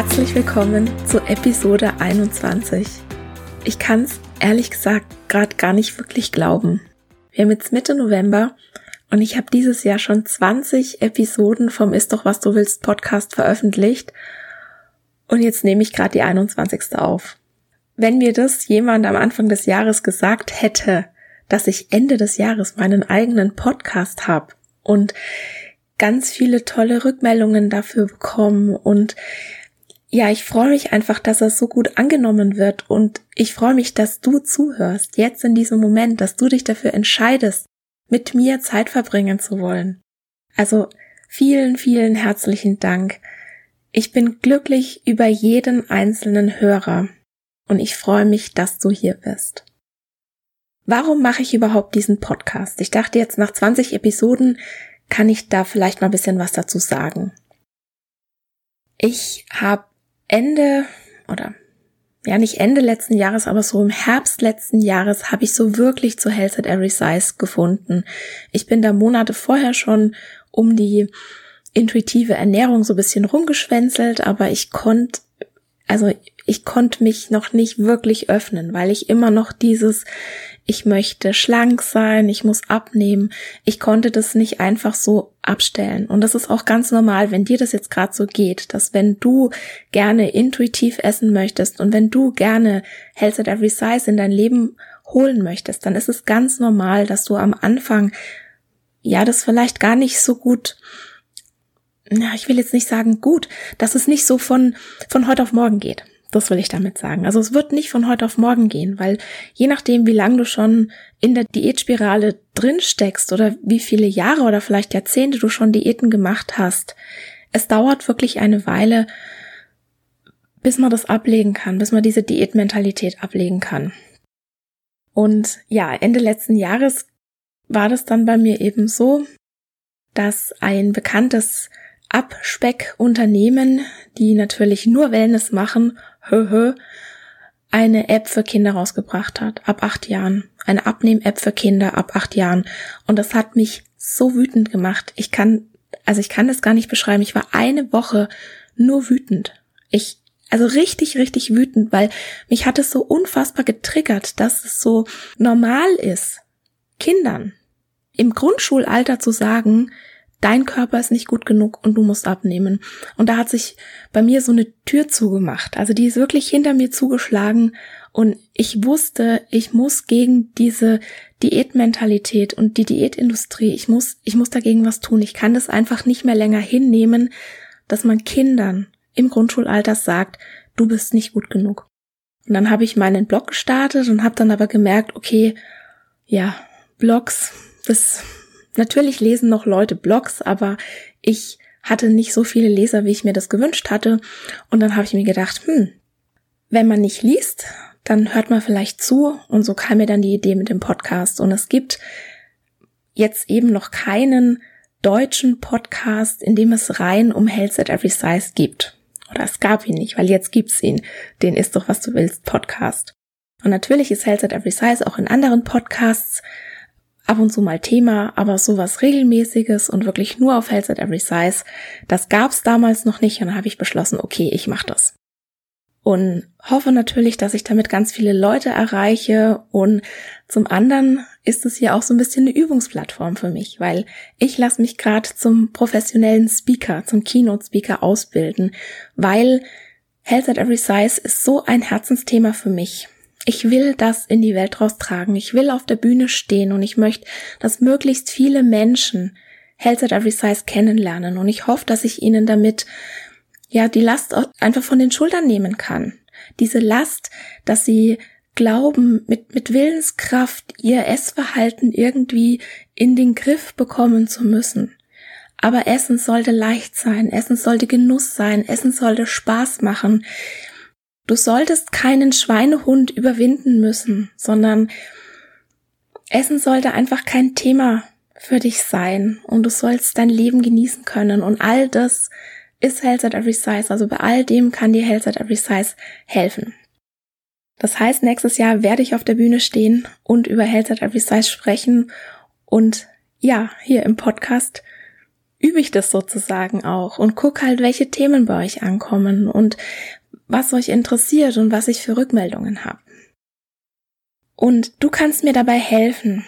Herzlich willkommen zu Episode 21. Ich kann es ehrlich gesagt gerade gar nicht wirklich glauben. Wir haben jetzt Mitte November und ich habe dieses Jahr schon 20 Episoden vom Ist doch was du willst Podcast veröffentlicht und jetzt nehme ich gerade die 21. auf. Wenn mir das jemand am Anfang des Jahres gesagt hätte, dass ich Ende des Jahres meinen eigenen Podcast habe und ganz viele tolle Rückmeldungen dafür bekommen und ja, ich freue mich einfach, dass er so gut angenommen wird und ich freue mich, dass du zuhörst, jetzt in diesem Moment, dass du dich dafür entscheidest, mit mir Zeit verbringen zu wollen. Also vielen, vielen herzlichen Dank. Ich bin glücklich über jeden einzelnen Hörer und ich freue mich, dass du hier bist. Warum mache ich überhaupt diesen Podcast? Ich dachte jetzt nach 20 Episoden kann ich da vielleicht mal ein bisschen was dazu sagen. Ich habe Ende oder ja nicht Ende letzten Jahres, aber so im Herbst letzten Jahres habe ich so wirklich zu Health at Every Size gefunden. Ich bin da Monate vorher schon um die intuitive Ernährung so ein bisschen rumgeschwänzelt, aber ich konnte, also ich konnte mich noch nicht wirklich öffnen, weil ich immer noch dieses, ich möchte schlank sein, ich muss abnehmen. Ich konnte das nicht einfach so abstellen. Und das ist auch ganz normal, wenn dir das jetzt gerade so geht, dass wenn du gerne intuitiv essen möchtest und wenn du gerne Health at Every Size in dein Leben holen möchtest, dann ist es ganz normal, dass du am Anfang ja das vielleicht gar nicht so gut na, ich will jetzt nicht sagen gut, dass es nicht so von, von heute auf morgen geht. Das will ich damit sagen. Also es wird nicht von heute auf morgen gehen, weil je nachdem, wie lange du schon in der Diätspirale drin steckst oder wie viele Jahre oder vielleicht Jahrzehnte du schon Diäten gemacht hast, es dauert wirklich eine Weile, bis man das ablegen kann, bis man diese Diätmentalität ablegen kann. Und ja, Ende letzten Jahres war das dann bei mir eben so, dass ein bekanntes Abspeckunternehmen, die natürlich nur Wellness machen, eine App für Kinder rausgebracht hat, ab acht Jahren. Eine Abnehm-App für Kinder ab acht Jahren. Und das hat mich so wütend gemacht. Ich kann, also ich kann das gar nicht beschreiben. Ich war eine Woche nur wütend. Ich, also richtig, richtig wütend, weil mich hat es so unfassbar getriggert, dass es so normal ist, Kindern im Grundschulalter zu sagen, dein Körper ist nicht gut genug und du musst abnehmen. Und da hat sich bei mir so eine Tür zugemacht. Also die ist wirklich hinter mir zugeschlagen und ich wusste, ich muss gegen diese Diätmentalität und die Diätindustrie, ich muss, ich muss dagegen was tun. Ich kann das einfach nicht mehr länger hinnehmen, dass man Kindern im Grundschulalter sagt, du bist nicht gut genug. Und dann habe ich meinen Blog gestartet und habe dann aber gemerkt, okay, ja, Blogs, das Natürlich lesen noch Leute Blogs, aber ich hatte nicht so viele Leser, wie ich mir das gewünscht hatte. Und dann habe ich mir gedacht, hm, wenn man nicht liest, dann hört man vielleicht zu. Und so kam mir dann die Idee mit dem Podcast. Und es gibt jetzt eben noch keinen deutschen Podcast, in dem es rein um Health at Every Size gibt. Oder es gab ihn nicht, weil jetzt gibt's ihn. Den ist doch, was du willst, Podcast. Und natürlich ist Health at Every Size auch in anderen Podcasts ab und zu mal Thema, aber sowas regelmäßiges und wirklich nur auf Health at Every Size, das gab's damals noch nicht und habe ich beschlossen, okay, ich mache das. Und hoffe natürlich, dass ich damit ganz viele Leute erreiche und Zum anderen ist es hier auch so ein bisschen eine Übungsplattform für mich, weil ich lasse mich gerade zum professionellen Speaker, zum Keynote-Speaker ausbilden, weil Health at Every Size ist so ein Herzensthema für mich. Ich will das in die Welt raustragen. Ich will auf der Bühne stehen und ich möchte, dass möglichst viele Menschen Health at Every Size kennenlernen und ich hoffe, dass ich ihnen damit ja die Last einfach von den Schultern nehmen kann. Diese Last, dass sie glauben, mit, mit Willenskraft ihr Essverhalten irgendwie in den Griff bekommen zu müssen. Aber Essen sollte leicht sein, Essen sollte Genuss sein, Essen sollte Spaß machen. Du solltest keinen Schweinehund überwinden müssen, sondern Essen sollte einfach kein Thema für dich sein und du sollst dein Leben genießen können und all das ist Health at Every Size. Also bei all dem kann dir Health at Every Size helfen. Das heißt, nächstes Jahr werde ich auf der Bühne stehen und über Health at Every Size sprechen. Und ja, hier im Podcast übe ich das sozusagen auch und guck halt, welche Themen bei euch ankommen und was euch interessiert und was ich für Rückmeldungen habe. Und du kannst mir dabei helfen,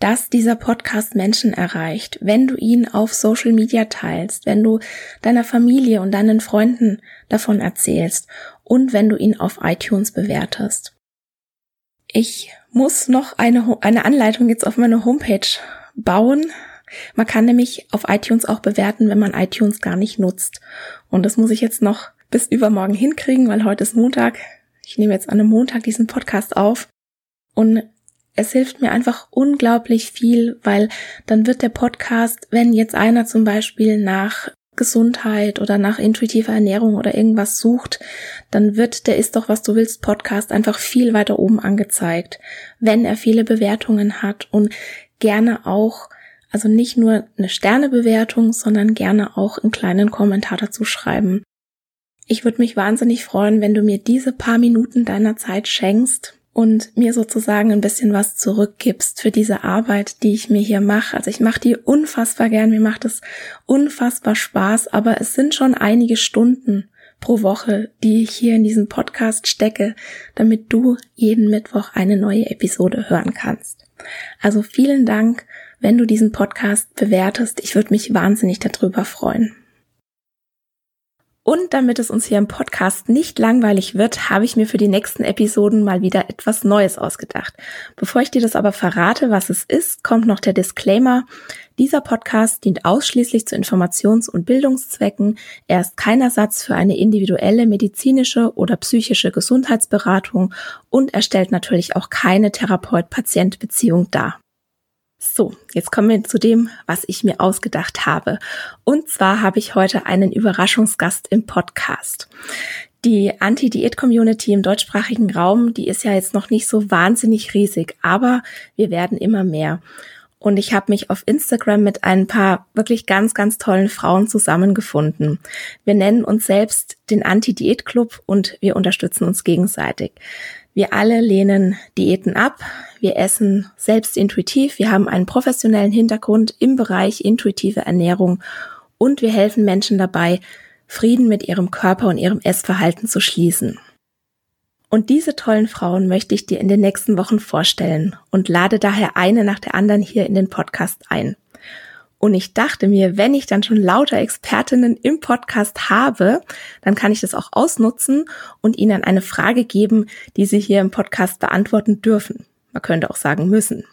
dass dieser Podcast Menschen erreicht, wenn du ihn auf Social Media teilst, wenn du deiner Familie und deinen Freunden davon erzählst und wenn du ihn auf iTunes bewertest. Ich muss noch eine, eine Anleitung jetzt auf meine Homepage bauen. Man kann nämlich auf iTunes auch bewerten, wenn man iTunes gar nicht nutzt. Und das muss ich jetzt noch bis übermorgen hinkriegen, weil heute ist Montag. Ich nehme jetzt an einem Montag diesen Podcast auf. Und es hilft mir einfach unglaublich viel, weil dann wird der Podcast, wenn jetzt einer zum Beispiel nach Gesundheit oder nach intuitiver Ernährung oder irgendwas sucht, dann wird der Ist doch was du willst Podcast einfach viel weiter oben angezeigt, wenn er viele Bewertungen hat und gerne auch, also nicht nur eine Sternebewertung, sondern gerne auch einen kleinen Kommentar dazu schreiben. Ich würde mich wahnsinnig freuen, wenn du mir diese paar Minuten deiner Zeit schenkst und mir sozusagen ein bisschen was zurückgibst für diese Arbeit, die ich mir hier mache. Also ich mache die unfassbar gern, mir macht es unfassbar Spaß, aber es sind schon einige Stunden pro Woche, die ich hier in diesen Podcast stecke, damit du jeden Mittwoch eine neue Episode hören kannst. Also vielen Dank, wenn du diesen Podcast bewertest. Ich würde mich wahnsinnig darüber freuen. Und damit es uns hier im Podcast nicht langweilig wird, habe ich mir für die nächsten Episoden mal wieder etwas Neues ausgedacht. Bevor ich dir das aber verrate, was es ist, kommt noch der Disclaimer. Dieser Podcast dient ausschließlich zu Informations- und Bildungszwecken. Er ist kein Ersatz für eine individuelle medizinische oder psychische Gesundheitsberatung und er stellt natürlich auch keine Therapeut-Patient-Beziehung dar. So, jetzt kommen wir zu dem, was ich mir ausgedacht habe. Und zwar habe ich heute einen Überraschungsgast im Podcast. Die Anti-Diät-Community im deutschsprachigen Raum, die ist ja jetzt noch nicht so wahnsinnig riesig, aber wir werden immer mehr. Und ich habe mich auf Instagram mit ein paar wirklich ganz, ganz tollen Frauen zusammengefunden. Wir nennen uns selbst den Anti-Diät-Club und wir unterstützen uns gegenseitig. Wir alle lehnen Diäten ab. Wir essen selbst intuitiv. Wir haben einen professionellen Hintergrund im Bereich intuitive Ernährung und wir helfen Menschen dabei, Frieden mit ihrem Körper und ihrem Essverhalten zu schließen. Und diese tollen Frauen möchte ich dir in den nächsten Wochen vorstellen und lade daher eine nach der anderen hier in den Podcast ein. Und ich dachte mir, wenn ich dann schon lauter Expertinnen im Podcast habe, dann kann ich das auch ausnutzen und ihnen eine Frage geben, die sie hier im Podcast beantworten dürfen. Man könnte auch sagen müssen.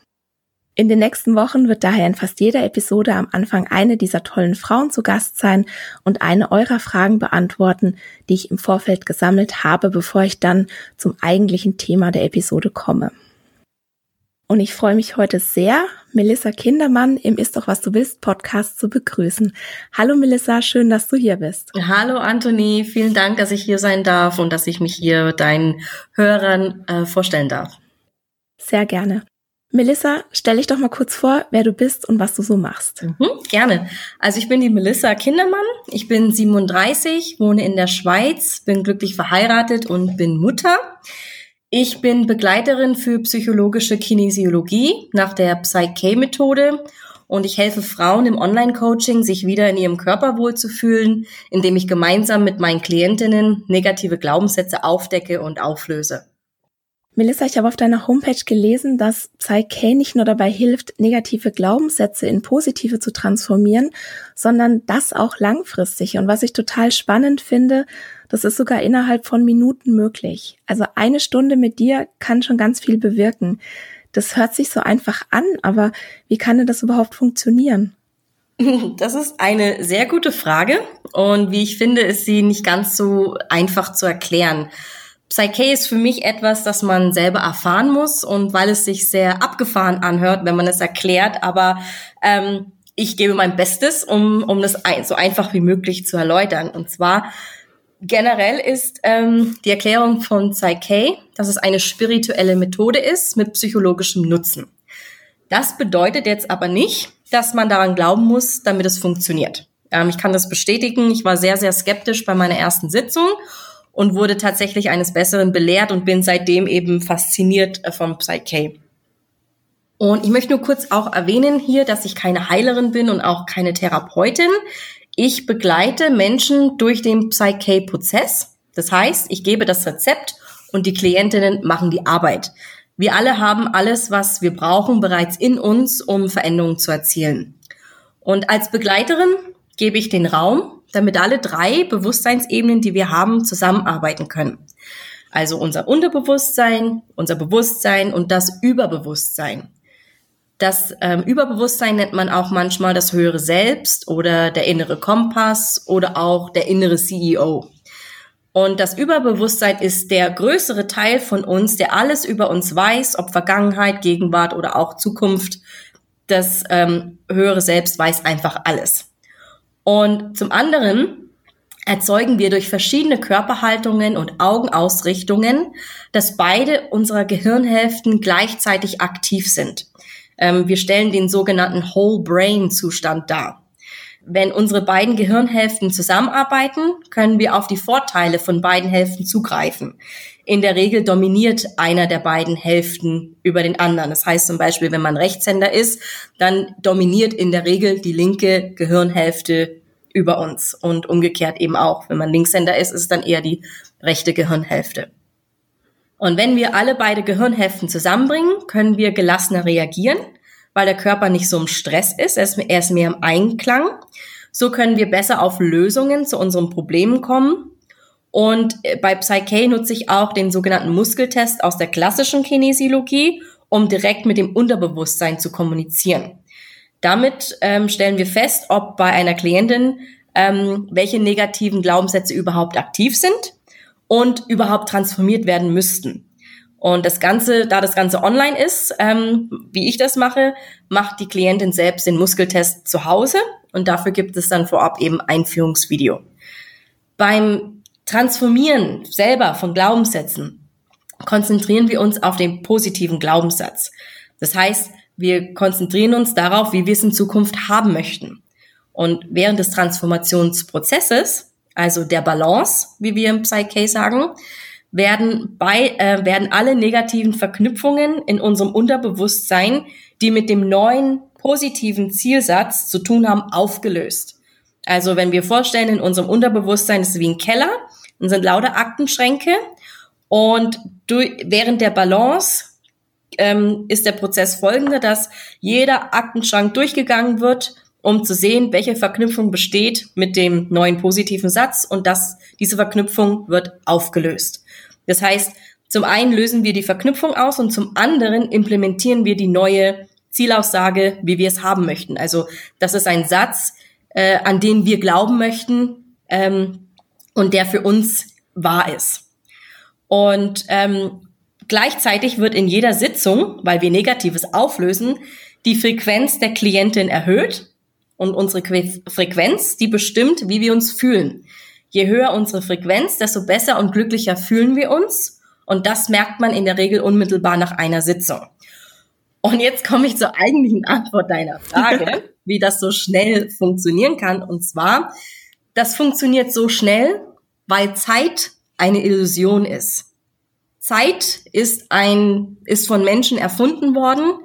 In den nächsten Wochen wird daher in fast jeder Episode am Anfang eine dieser tollen Frauen zu Gast sein und eine eurer Fragen beantworten, die ich im Vorfeld gesammelt habe, bevor ich dann zum eigentlichen Thema der Episode komme. Und ich freue mich heute sehr, Melissa Kindermann im Ist doch was du willst Podcast zu begrüßen. Hallo Melissa, schön, dass du hier bist. Hallo Anthony, vielen Dank, dass ich hier sein darf und dass ich mich hier deinen Hörern äh, vorstellen darf. Sehr gerne. Melissa, stell dich doch mal kurz vor, wer du bist und was du so machst. Mhm, gerne. Also ich bin die Melissa Kindermann. Ich bin 37, wohne in der Schweiz, bin glücklich verheiratet und bin Mutter. Ich bin Begleiterin für psychologische Kinesiologie nach der Psyche-Methode und ich helfe Frauen im Online-Coaching, sich wieder in ihrem Körper wohlzufühlen, indem ich gemeinsam mit meinen Klientinnen negative Glaubenssätze aufdecke und auflöse. Melissa, ich habe auf deiner Homepage gelesen, dass Psyche nicht nur dabei hilft, negative Glaubenssätze in positive zu transformieren, sondern das auch langfristig. Und was ich total spannend finde, das ist sogar innerhalb von Minuten möglich. Also eine Stunde mit dir kann schon ganz viel bewirken. Das hört sich so einfach an, aber wie kann denn das überhaupt funktionieren? Das ist eine sehr gute Frage und wie ich finde, ist sie nicht ganz so einfach zu erklären. Psyche ist für mich etwas, das man selber erfahren muss und weil es sich sehr abgefahren anhört, wenn man es erklärt, aber ähm, ich gebe mein Bestes, um, um das so einfach wie möglich zu erläutern. Und zwar generell ist ähm, die Erklärung von Psyche, dass es eine spirituelle Methode ist mit psychologischem Nutzen. Das bedeutet jetzt aber nicht, dass man daran glauben muss, damit es funktioniert. Ähm, ich kann das bestätigen. Ich war sehr, sehr skeptisch bei meiner ersten Sitzung und wurde tatsächlich eines Besseren belehrt und bin seitdem eben fasziniert äh, vom Psyche. Und ich möchte nur kurz auch erwähnen hier, dass ich keine Heilerin bin und auch keine Therapeutin. Ich begleite Menschen durch den Psyche-Prozess. Das heißt, ich gebe das Rezept und die Klientinnen machen die Arbeit. Wir alle haben alles, was wir brauchen, bereits in uns, um Veränderungen zu erzielen. Und als Begleiterin gebe ich den Raum, damit alle drei Bewusstseinsebenen, die wir haben, zusammenarbeiten können. Also unser Unterbewusstsein, unser Bewusstsein und das Überbewusstsein. Das ähm, Überbewusstsein nennt man auch manchmal das höhere Selbst oder der innere Kompass oder auch der innere CEO. Und das Überbewusstsein ist der größere Teil von uns, der alles über uns weiß, ob Vergangenheit, Gegenwart oder auch Zukunft. Das ähm, höhere Selbst weiß einfach alles. Und zum anderen erzeugen wir durch verschiedene Körperhaltungen und Augenausrichtungen, dass beide unserer Gehirnhälften gleichzeitig aktiv sind. Ähm, wir stellen den sogenannten Whole Brain Zustand dar. Wenn unsere beiden Gehirnhälften zusammenarbeiten, können wir auf die Vorteile von beiden Hälften zugreifen. In der Regel dominiert einer der beiden Hälften über den anderen. Das heißt zum Beispiel, wenn man Rechtshänder ist, dann dominiert in der Regel die linke Gehirnhälfte über uns und umgekehrt eben auch. Wenn man Linkshänder ist, ist es dann eher die rechte Gehirnhälfte. Und wenn wir alle beide Gehirnhälften zusammenbringen, können wir gelassener reagieren, weil der Körper nicht so im Stress ist, er ist, mehr im Einklang. So können wir besser auf Lösungen zu unseren Problemen kommen. Und äh, bei Psyche nutze ich auch den sogenannten Muskeltest aus der klassischen Kinesiologie, um direkt mit dem Unterbewusstsein zu kommunizieren. Damit ähm, stellen wir fest, ob bei einer Klientin ähm, welche negativen Glaubenssätze überhaupt aktiv sind und überhaupt transformiert werden müssten. Und das Ganze, da das Ganze online ist, ähm, wie ich das mache, macht die Klientin selbst den Muskeltest zu Hause und dafür gibt es dann vorab eben Einführungsvideo. Beim Transformieren selber von Glaubenssätzen konzentrieren wir uns auf den positiven Glaubenssatz. Das heißt, wir konzentrieren uns darauf, wie wir es in Zukunft haben möchten. Und während des Transformationsprozesses, also der Balance, wie wir im Psyche sagen, werden bei äh, werden alle negativen Verknüpfungen in unserem Unterbewusstsein, die mit dem neuen positiven Zielsatz zu tun haben, aufgelöst. Also wenn wir vorstellen, in unserem Unterbewusstsein ist es wie ein Keller und sind lauter Aktenschränke und durch, während der Balance ähm, ist der Prozess folgende, dass jeder Aktenschrank durchgegangen wird, um zu sehen, welche Verknüpfung besteht mit dem neuen positiven Satz und dass diese Verknüpfung wird aufgelöst. Das heißt, zum einen lösen wir die Verknüpfung aus und zum anderen implementieren wir die neue Zielaussage, wie wir es haben möchten. Also das ist ein Satz, äh, an den wir glauben möchten ähm, und der für uns wahr ist. Und ähm, Gleichzeitig wird in jeder Sitzung, weil wir Negatives auflösen, die Frequenz der Klientin erhöht und unsere Frequenz, die bestimmt, wie wir uns fühlen. Je höher unsere Frequenz, desto besser und glücklicher fühlen wir uns und das merkt man in der Regel unmittelbar nach einer Sitzung. Und jetzt komme ich zur eigentlichen Antwort deiner Frage, wie das so schnell funktionieren kann. Und zwar, das funktioniert so schnell, weil Zeit eine Illusion ist. Zeit ist ein, ist von Menschen erfunden worden,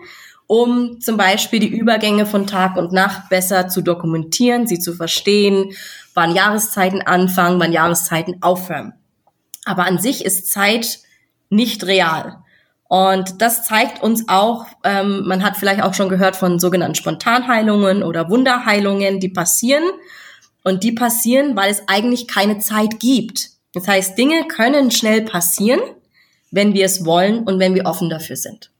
um zum Beispiel die Übergänge von Tag und Nacht besser zu dokumentieren, sie zu verstehen, wann Jahreszeiten anfangen, wann Jahreszeiten aufhören. Aber an sich ist Zeit nicht real. Und das zeigt uns auch, ähm, man hat vielleicht auch schon gehört von sogenannten Spontanheilungen oder Wunderheilungen, die passieren. Und die passieren, weil es eigentlich keine Zeit gibt. Das heißt, Dinge können schnell passieren, wenn wir es wollen und wenn wir offen dafür sind.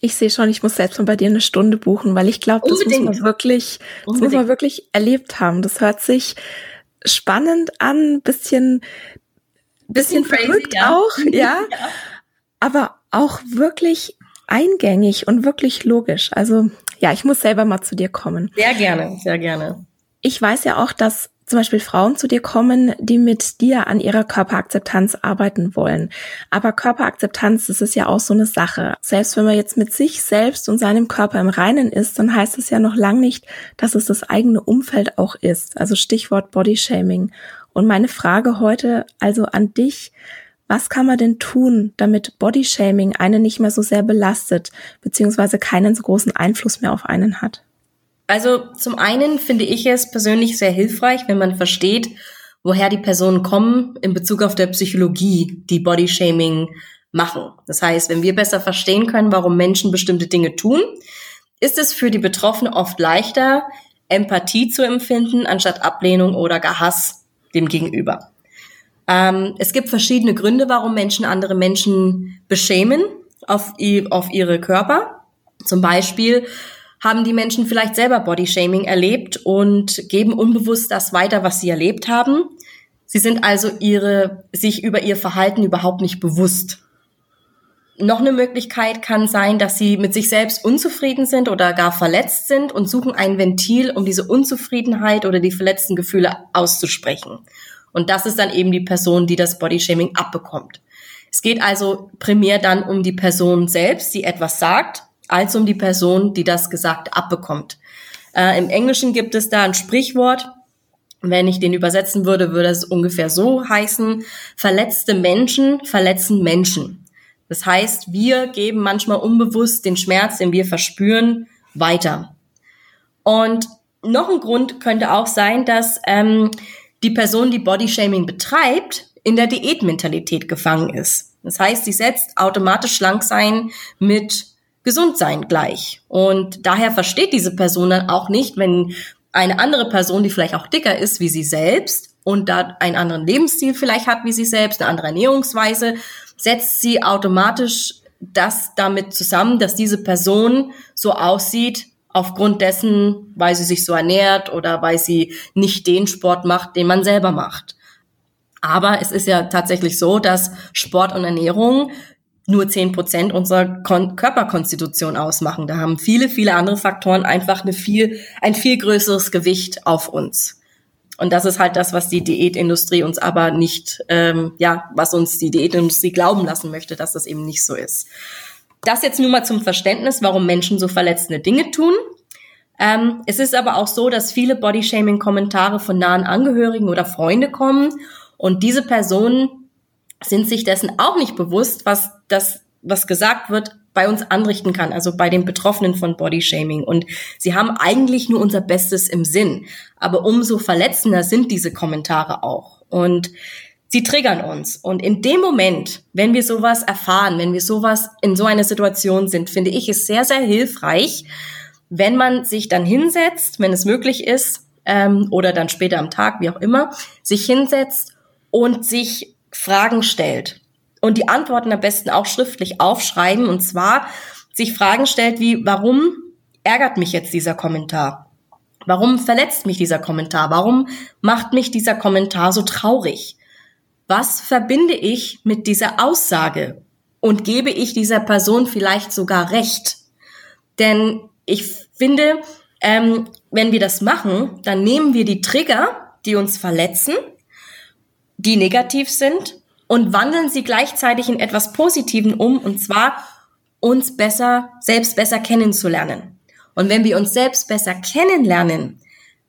Ich sehe schon, ich muss selbst mal bei dir eine Stunde buchen, weil ich glaube, das muss man wirklich, das muss man wirklich erlebt haben. Das hört sich spannend an, bisschen, bisschen, bisschen verrückt ja. auch, ja. ja aber auch wirklich eingängig und wirklich logisch. Also ja, ich muss selber mal zu dir kommen. Sehr gerne, sehr gerne. Ich weiß ja auch, dass zum Beispiel Frauen zu dir kommen, die mit dir an ihrer Körperakzeptanz arbeiten wollen. Aber Körperakzeptanz, das ist ja auch so eine Sache. Selbst wenn man jetzt mit sich selbst und seinem Körper im Reinen ist, dann heißt es ja noch lang nicht, dass es das eigene Umfeld auch ist. Also Stichwort Bodyshaming. Und meine Frage heute also an dich, was kann man denn tun, damit Bodyshaming einen nicht mehr so sehr belastet, beziehungsweise keinen so großen Einfluss mehr auf einen hat? Also zum einen finde ich es persönlich sehr hilfreich, wenn man versteht, woher die Personen kommen in Bezug auf der Psychologie, die Bodyshaming machen. Das heißt, wenn wir besser verstehen können, warum Menschen bestimmte Dinge tun, ist es für die Betroffene oft leichter, Empathie zu empfinden, anstatt Ablehnung oder gar Hass dem Gegenüber. Ähm, es gibt verschiedene Gründe, warum Menschen andere Menschen beschämen auf, auf ihre Körper. Zum Beispiel haben die Menschen vielleicht selber Bodyshaming erlebt und geben unbewusst das weiter, was sie erlebt haben. Sie sind also ihre, sich über ihr Verhalten überhaupt nicht bewusst. Noch eine Möglichkeit kann sein, dass sie mit sich selbst unzufrieden sind oder gar verletzt sind und suchen ein Ventil, um diese Unzufriedenheit oder die verletzten Gefühle auszusprechen. Und das ist dann eben die Person, die das Bodyshaming abbekommt. Es geht also primär dann um die Person selbst, die etwas sagt, als um die Person, die das gesagt abbekommt. Äh, Im Englischen gibt es da ein Sprichwort, wenn ich den übersetzen würde, würde es ungefähr so heißen, verletzte Menschen verletzen Menschen. Das heißt, wir geben manchmal unbewusst den Schmerz, den wir verspüren, weiter. Und noch ein Grund könnte auch sein, dass ähm, die Person, die Bodyshaming betreibt, in der Diätmentalität gefangen ist. Das heißt, sie setzt automatisch schlank sein mit gesund sein gleich. Und daher versteht diese Person dann auch nicht, wenn eine andere Person, die vielleicht auch dicker ist wie sie selbst und da einen anderen Lebensstil vielleicht hat wie sie selbst, eine andere Ernährungsweise, setzt sie automatisch das damit zusammen, dass diese Person so aussieht, aufgrund dessen, weil sie sich so ernährt oder weil sie nicht den Sport macht, den man selber macht. Aber es ist ja tatsächlich so, dass Sport und Ernährung nur zehn Prozent unserer Kon Körperkonstitution ausmachen. Da haben viele, viele andere Faktoren einfach eine viel, ein viel größeres Gewicht auf uns. Und das ist halt das, was die Diätindustrie uns aber nicht, ähm, ja, was uns die Diätindustrie glauben lassen möchte, dass das eben nicht so ist. Das jetzt nur mal zum Verständnis, warum Menschen so verletzende Dinge tun. Ähm, es ist aber auch so, dass viele Bodyshaming-Kommentare von nahen Angehörigen oder Freunde kommen und diese Personen sind sich dessen auch nicht bewusst, was das, was gesagt wird, bei uns anrichten kann, also bei den Betroffenen von Bodyshaming. Und sie haben eigentlich nur unser Bestes im Sinn. Aber umso verletzender sind diese Kommentare auch. Und sie triggern uns. Und in dem Moment, wenn wir sowas erfahren, wenn wir sowas in so einer Situation sind, finde ich es sehr, sehr hilfreich, wenn man sich dann hinsetzt, wenn es möglich ist, ähm, oder dann später am Tag, wie auch immer, sich hinsetzt und sich Fragen stellt. Und die Antworten am besten auch schriftlich aufschreiben. Und zwar sich Fragen stellt wie, warum ärgert mich jetzt dieser Kommentar? Warum verletzt mich dieser Kommentar? Warum macht mich dieser Kommentar so traurig? was verbinde ich mit dieser Aussage und gebe ich dieser Person vielleicht sogar recht? Denn ich finde, ähm, wenn wir das machen, dann nehmen wir die Trigger, die uns verletzen, die negativ sind, und wandeln sie gleichzeitig in etwas Positiven um, und zwar uns besser, selbst besser kennenzulernen. Und wenn wir uns selbst besser kennenlernen,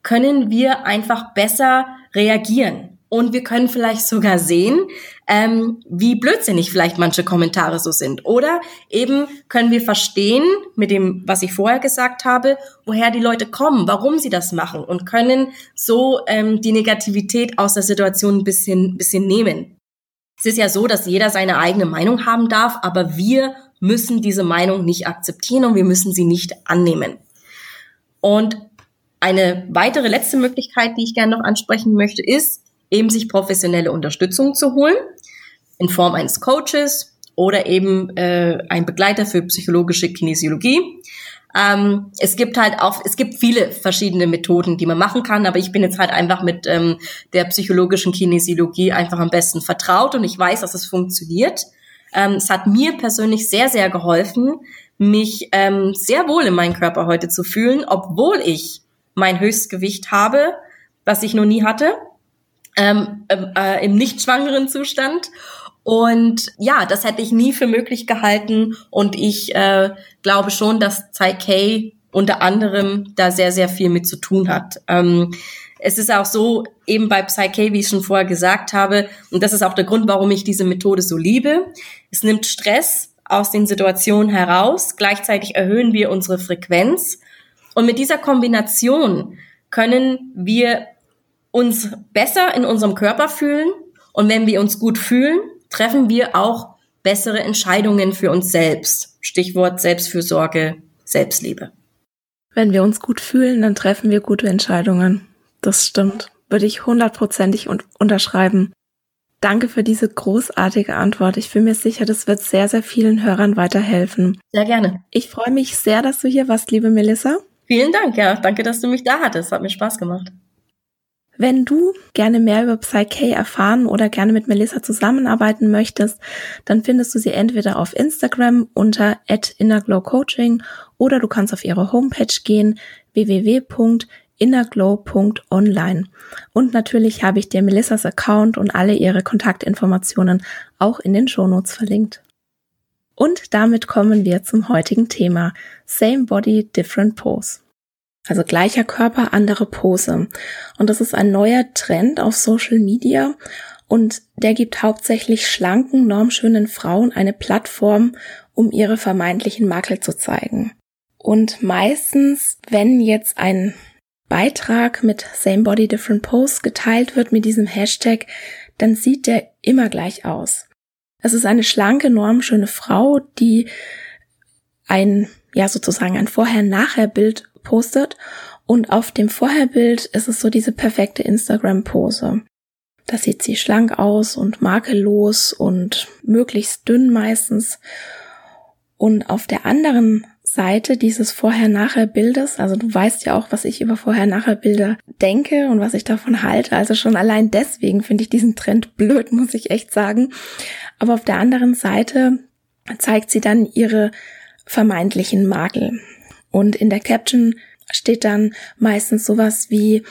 können wir einfach besser reagieren. Und wir können vielleicht sogar sehen, ähm, wie blödsinnig vielleicht manche Kommentare so sind. Oder eben können wir verstehen mit dem, was ich vorher gesagt habe, woher die Leute kommen, warum sie das machen und können so ähm, die Negativität aus der Situation ein bisschen, bisschen nehmen. Es ist ja so, dass jeder seine eigene Meinung haben darf, aber wir müssen diese Meinung nicht akzeptieren und wir müssen sie nicht annehmen. Und eine weitere letzte Möglichkeit, die ich gerne noch ansprechen möchte, ist, eben sich professionelle Unterstützung zu holen, in Form eines Coaches oder eben äh, ein Begleiter für psychologische Kinesiologie. Ähm, es gibt halt auch, es gibt viele verschiedene Methoden, die man machen kann, aber ich bin jetzt halt einfach mit ähm, der psychologischen Kinesiologie einfach am besten vertraut und ich weiß, dass es funktioniert. Ähm, es hat mir persönlich sehr, sehr geholfen, mich ähm, sehr wohl in meinem Körper heute zu fühlen, obwohl ich mein Höchstgewicht habe, was ich noch nie hatte, ähm, äh, im nicht schwangeren Zustand. Und ja, das hätte ich nie für möglich gehalten. Und ich äh, glaube schon, dass Psyche unter anderem da sehr, sehr viel mit zu tun hat. Ähm, es ist auch so, eben bei Psyche, wie ich schon vorher gesagt habe, und das ist auch der Grund, warum ich diese Methode so liebe. Es nimmt Stress aus den Situationen heraus. Gleichzeitig erhöhen wir unsere Frequenz. Und mit dieser Kombination können wir uns besser in unserem Körper fühlen. Und wenn wir uns gut fühlen, treffen wir auch bessere Entscheidungen für uns selbst. Stichwort Selbstfürsorge, Selbstliebe. Wenn wir uns gut fühlen, dann treffen wir gute Entscheidungen. Das stimmt. Würde ich hundertprozentig unterschreiben. Danke für diese großartige Antwort. Ich bin mir sicher, das wird sehr, sehr vielen Hörern weiterhelfen. Sehr gerne. Ich freue mich sehr, dass du hier warst, liebe Melissa. Vielen Dank, ja. Danke, dass du mich da hattest. Hat mir Spaß gemacht. Wenn du gerne mehr über Psyche erfahren oder gerne mit Melissa zusammenarbeiten möchtest, dann findest du sie entweder auf Instagram unter @innerglowcoaching oder du kannst auf ihre Homepage gehen www.innerglow.online. Und natürlich habe ich dir Melissas Account und alle ihre Kontaktinformationen auch in den Shownotes verlinkt. Und damit kommen wir zum heutigen Thema Same Body, Different Pose. Also gleicher Körper, andere Pose. Und das ist ein neuer Trend auf Social Media und der gibt hauptsächlich schlanken, normschönen Frauen eine Plattform, um ihre vermeintlichen Makel zu zeigen. Und meistens, wenn jetzt ein Beitrag mit Same Body Different Pose geteilt wird mit diesem Hashtag, dann sieht der immer gleich aus. Es ist eine schlanke, normschöne Frau, die ein, ja sozusagen ein Vorher-Nachher-Bild postet. Und auf dem Vorherbild ist es so diese perfekte Instagram-Pose. Da sieht sie schlank aus und makellos und möglichst dünn meistens. Und auf der anderen Seite dieses Vorher-Nachher-Bildes, also du weißt ja auch, was ich über Vorher-Nachher-Bilder denke und was ich davon halte. Also schon allein deswegen finde ich diesen Trend blöd, muss ich echt sagen. Aber auf der anderen Seite zeigt sie dann ihre vermeintlichen Makel. Und in der Caption steht dann meistens sowas wie,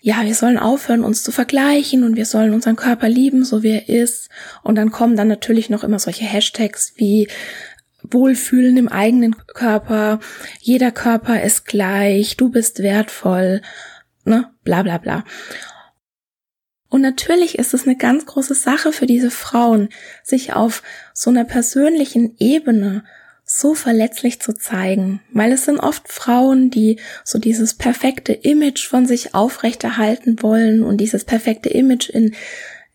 ja, wir sollen aufhören, uns zu vergleichen und wir sollen unseren Körper lieben, so wie er ist. Und dann kommen dann natürlich noch immer solche Hashtags wie Wohlfühlen im eigenen Körper, jeder Körper ist gleich, du bist wertvoll, ne, bla bla bla. Und natürlich ist es eine ganz große Sache für diese Frauen, sich auf so einer persönlichen Ebene so verletzlich zu zeigen, weil es sind oft Frauen, die so dieses perfekte Image von sich aufrechterhalten wollen und dieses perfekte Image in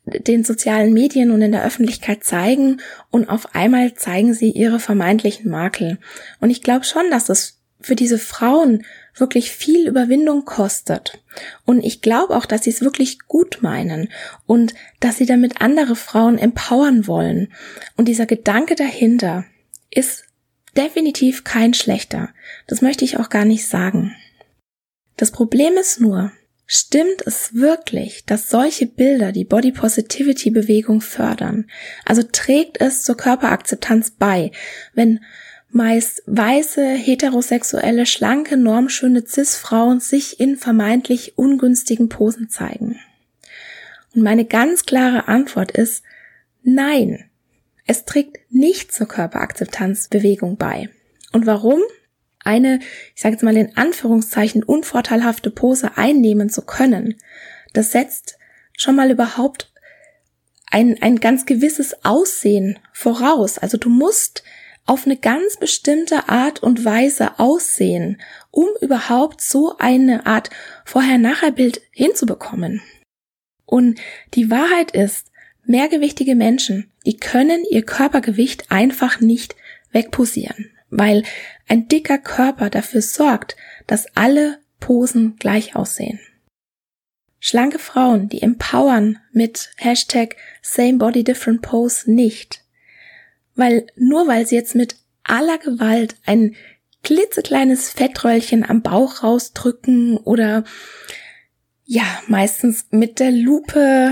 den sozialen Medien und in der Öffentlichkeit zeigen und auf einmal zeigen sie ihre vermeintlichen Makel. Und ich glaube schon, dass es für diese Frauen wirklich viel Überwindung kostet. Und ich glaube auch, dass sie es wirklich gut meinen und dass sie damit andere Frauen empowern wollen. Und dieser Gedanke dahinter ist definitiv kein schlechter. Das möchte ich auch gar nicht sagen. Das Problem ist nur, stimmt es wirklich, dass solche Bilder die Body Positivity Bewegung fördern? Also trägt es zur Körperakzeptanz bei, wenn meist weiße, heterosexuelle, schlanke, normschöne Cis-Frauen sich in vermeintlich ungünstigen Posen zeigen? Und meine ganz klare Antwort ist nein. Es trägt nicht zur Körperakzeptanzbewegung bei. Und warum? Eine, ich sage jetzt mal in Anführungszeichen, unvorteilhafte Pose einnehmen zu können, das setzt schon mal überhaupt ein, ein ganz gewisses Aussehen voraus. Also du musst auf eine ganz bestimmte Art und Weise aussehen, um überhaupt so eine Art Vorher-Nachher-Bild hinzubekommen. Und die Wahrheit ist, mehrgewichtige Menschen, die können ihr Körpergewicht einfach nicht wegposieren, weil ein dicker Körper dafür sorgt, dass alle Posen gleich aussehen. Schlanke Frauen, die empowern mit Hashtag Same Body Different Pose nicht. Weil nur weil sie jetzt mit aller Gewalt ein klitzekleines Fettröllchen am Bauch rausdrücken oder ja, meistens mit der Lupe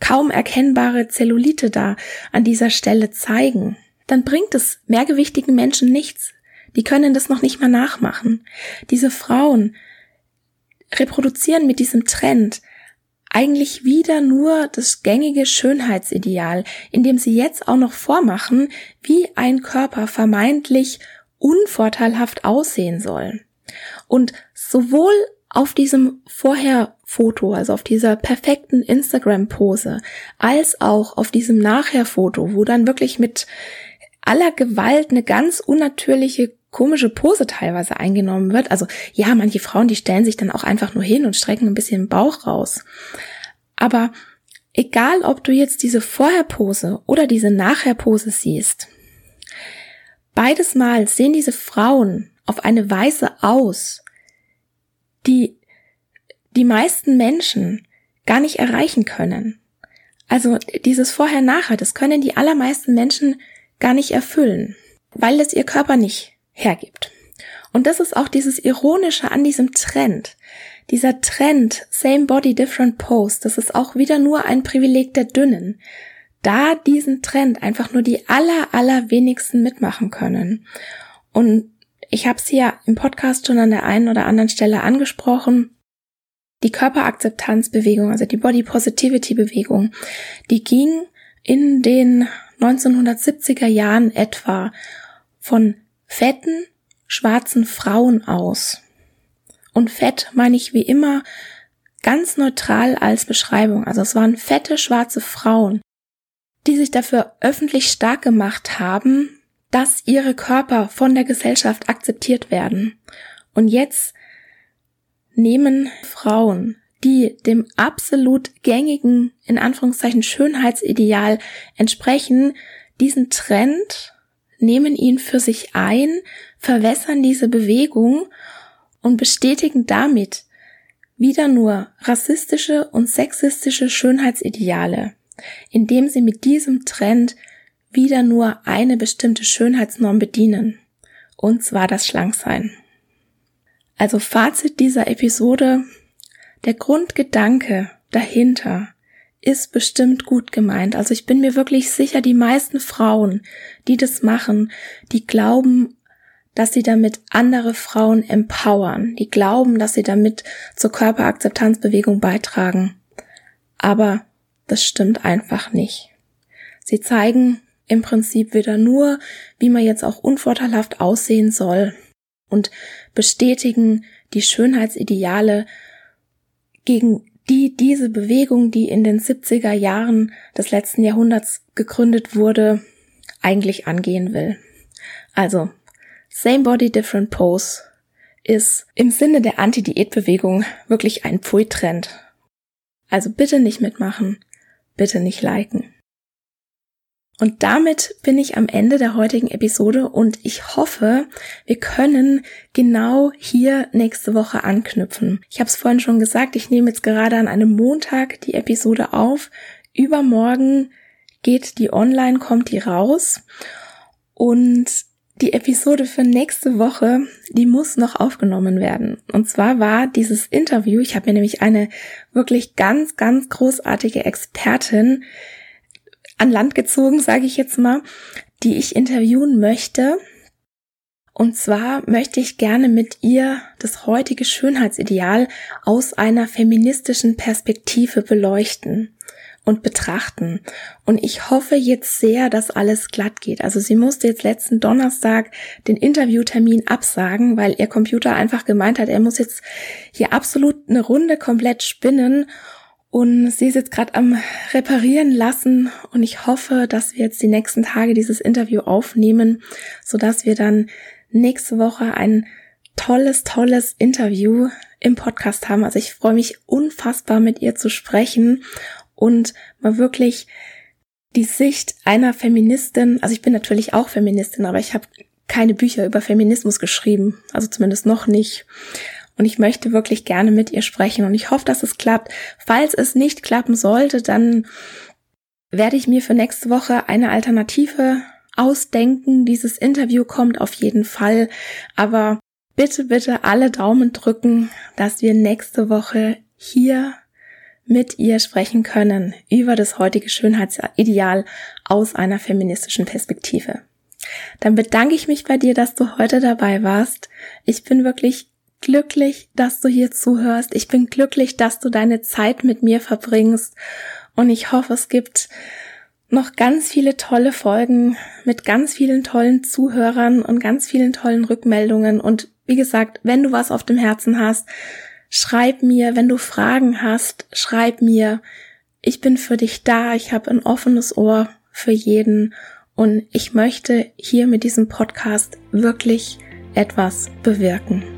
kaum erkennbare Zellulite da an dieser Stelle zeigen, dann bringt es mehrgewichtigen Menschen nichts. Die können das noch nicht mal nachmachen. Diese Frauen reproduzieren mit diesem Trend eigentlich wieder nur das gängige Schönheitsideal, indem sie jetzt auch noch vormachen, wie ein Körper vermeintlich unvorteilhaft aussehen soll. Und sowohl auf diesem Vorher-Foto, also auf dieser perfekten Instagram-Pose, als auch auf diesem Nachher-Foto, wo dann wirklich mit aller Gewalt eine ganz unnatürliche komische Pose teilweise eingenommen wird. Also ja, manche Frauen, die stellen sich dann auch einfach nur hin und strecken ein bisschen den Bauch raus. Aber egal, ob du jetzt diese Vorher-Pose oder diese Nachher-Pose siehst, beides Mal sehen diese Frauen auf eine Weise aus, die die meisten Menschen gar nicht erreichen können. Also dieses Vorher-Nachher, das können die allermeisten Menschen gar nicht erfüllen, weil es ihr Körper nicht hergibt. Und das ist auch dieses Ironische an diesem Trend. Dieser Trend, same body, different pose, das ist auch wieder nur ein Privileg der Dünnen. Da diesen Trend einfach nur die aller, aller wenigsten mitmachen können. Und ich habe es ja im Podcast schon an der einen oder anderen Stelle angesprochen. Die Körperakzeptanzbewegung, also die Body Positivity Bewegung, die ging in den 1970er Jahren etwa von fetten, schwarzen Frauen aus. Und fett meine ich wie immer ganz neutral als Beschreibung. Also es waren fette, schwarze Frauen, die sich dafür öffentlich stark gemacht haben, dass ihre Körper von der Gesellschaft akzeptiert werden. Und jetzt nehmen Frauen, die dem absolut gängigen, in Anführungszeichen, Schönheitsideal entsprechen, diesen Trend nehmen ihn für sich ein, verwässern diese Bewegung und bestätigen damit wieder nur rassistische und sexistische Schönheitsideale, indem sie mit diesem Trend wieder nur eine bestimmte Schönheitsnorm bedienen, und zwar das Schlanksein. Also Fazit dieser Episode, der Grundgedanke dahinter ist bestimmt gut gemeint. Also ich bin mir wirklich sicher, die meisten Frauen, die das machen, die glauben, dass sie damit andere Frauen empowern. Die glauben, dass sie damit zur Körperakzeptanzbewegung beitragen. Aber das stimmt einfach nicht. Sie zeigen im Prinzip wieder nur, wie man jetzt auch unvorteilhaft aussehen soll und bestätigen die Schönheitsideale, gegen die diese Bewegung, die in den 70er Jahren des letzten Jahrhunderts gegründet wurde, eigentlich angehen will. Also, Same Body, Different Pose ist im Sinne der Anti-Diät-Bewegung wirklich ein Pfui-Trend. Also bitte nicht mitmachen, bitte nicht liken. Und damit bin ich am Ende der heutigen Episode und ich hoffe, wir können genau hier nächste Woche anknüpfen. Ich habe es vorhin schon gesagt, ich nehme jetzt gerade an einem Montag die Episode auf. Übermorgen geht die online, kommt die raus. Und die Episode für nächste Woche, die muss noch aufgenommen werden. Und zwar war dieses Interview, ich habe mir nämlich eine wirklich ganz, ganz großartige Expertin an Land gezogen, sage ich jetzt mal, die ich interviewen möchte. Und zwar möchte ich gerne mit ihr das heutige Schönheitsideal aus einer feministischen Perspektive beleuchten und betrachten. Und ich hoffe jetzt sehr, dass alles glatt geht. Also sie musste jetzt letzten Donnerstag den Interviewtermin absagen, weil ihr Computer einfach gemeint hat, er muss jetzt hier absolut eine Runde komplett spinnen und sie ist jetzt gerade am Reparieren lassen und ich hoffe, dass wir jetzt die nächsten Tage dieses Interview aufnehmen, so dass wir dann nächste Woche ein tolles, tolles Interview im Podcast haben. Also ich freue mich unfassbar mit ihr zu sprechen und mal wirklich die Sicht einer Feministin, also ich bin natürlich auch Feministin, aber ich habe keine Bücher über Feminismus geschrieben, also zumindest noch nicht. Und ich möchte wirklich gerne mit ihr sprechen und ich hoffe, dass es klappt. Falls es nicht klappen sollte, dann werde ich mir für nächste Woche eine Alternative ausdenken. Dieses Interview kommt auf jeden Fall, aber bitte, bitte alle Daumen drücken, dass wir nächste Woche hier mit ihr sprechen können über das heutige Schönheitsideal aus einer feministischen Perspektive. Dann bedanke ich mich bei dir, dass du heute dabei warst. Ich bin wirklich glücklich, dass du hier zuhörst. Ich bin glücklich, dass du deine Zeit mit mir verbringst. Und ich hoffe, es gibt noch ganz viele tolle Folgen mit ganz vielen tollen Zuhörern und ganz vielen tollen Rückmeldungen. Und wie gesagt, wenn du was auf dem Herzen hast, schreib mir. Wenn du Fragen hast, schreib mir. Ich bin für dich da. Ich habe ein offenes Ohr für jeden. Und ich möchte hier mit diesem Podcast wirklich etwas bewirken.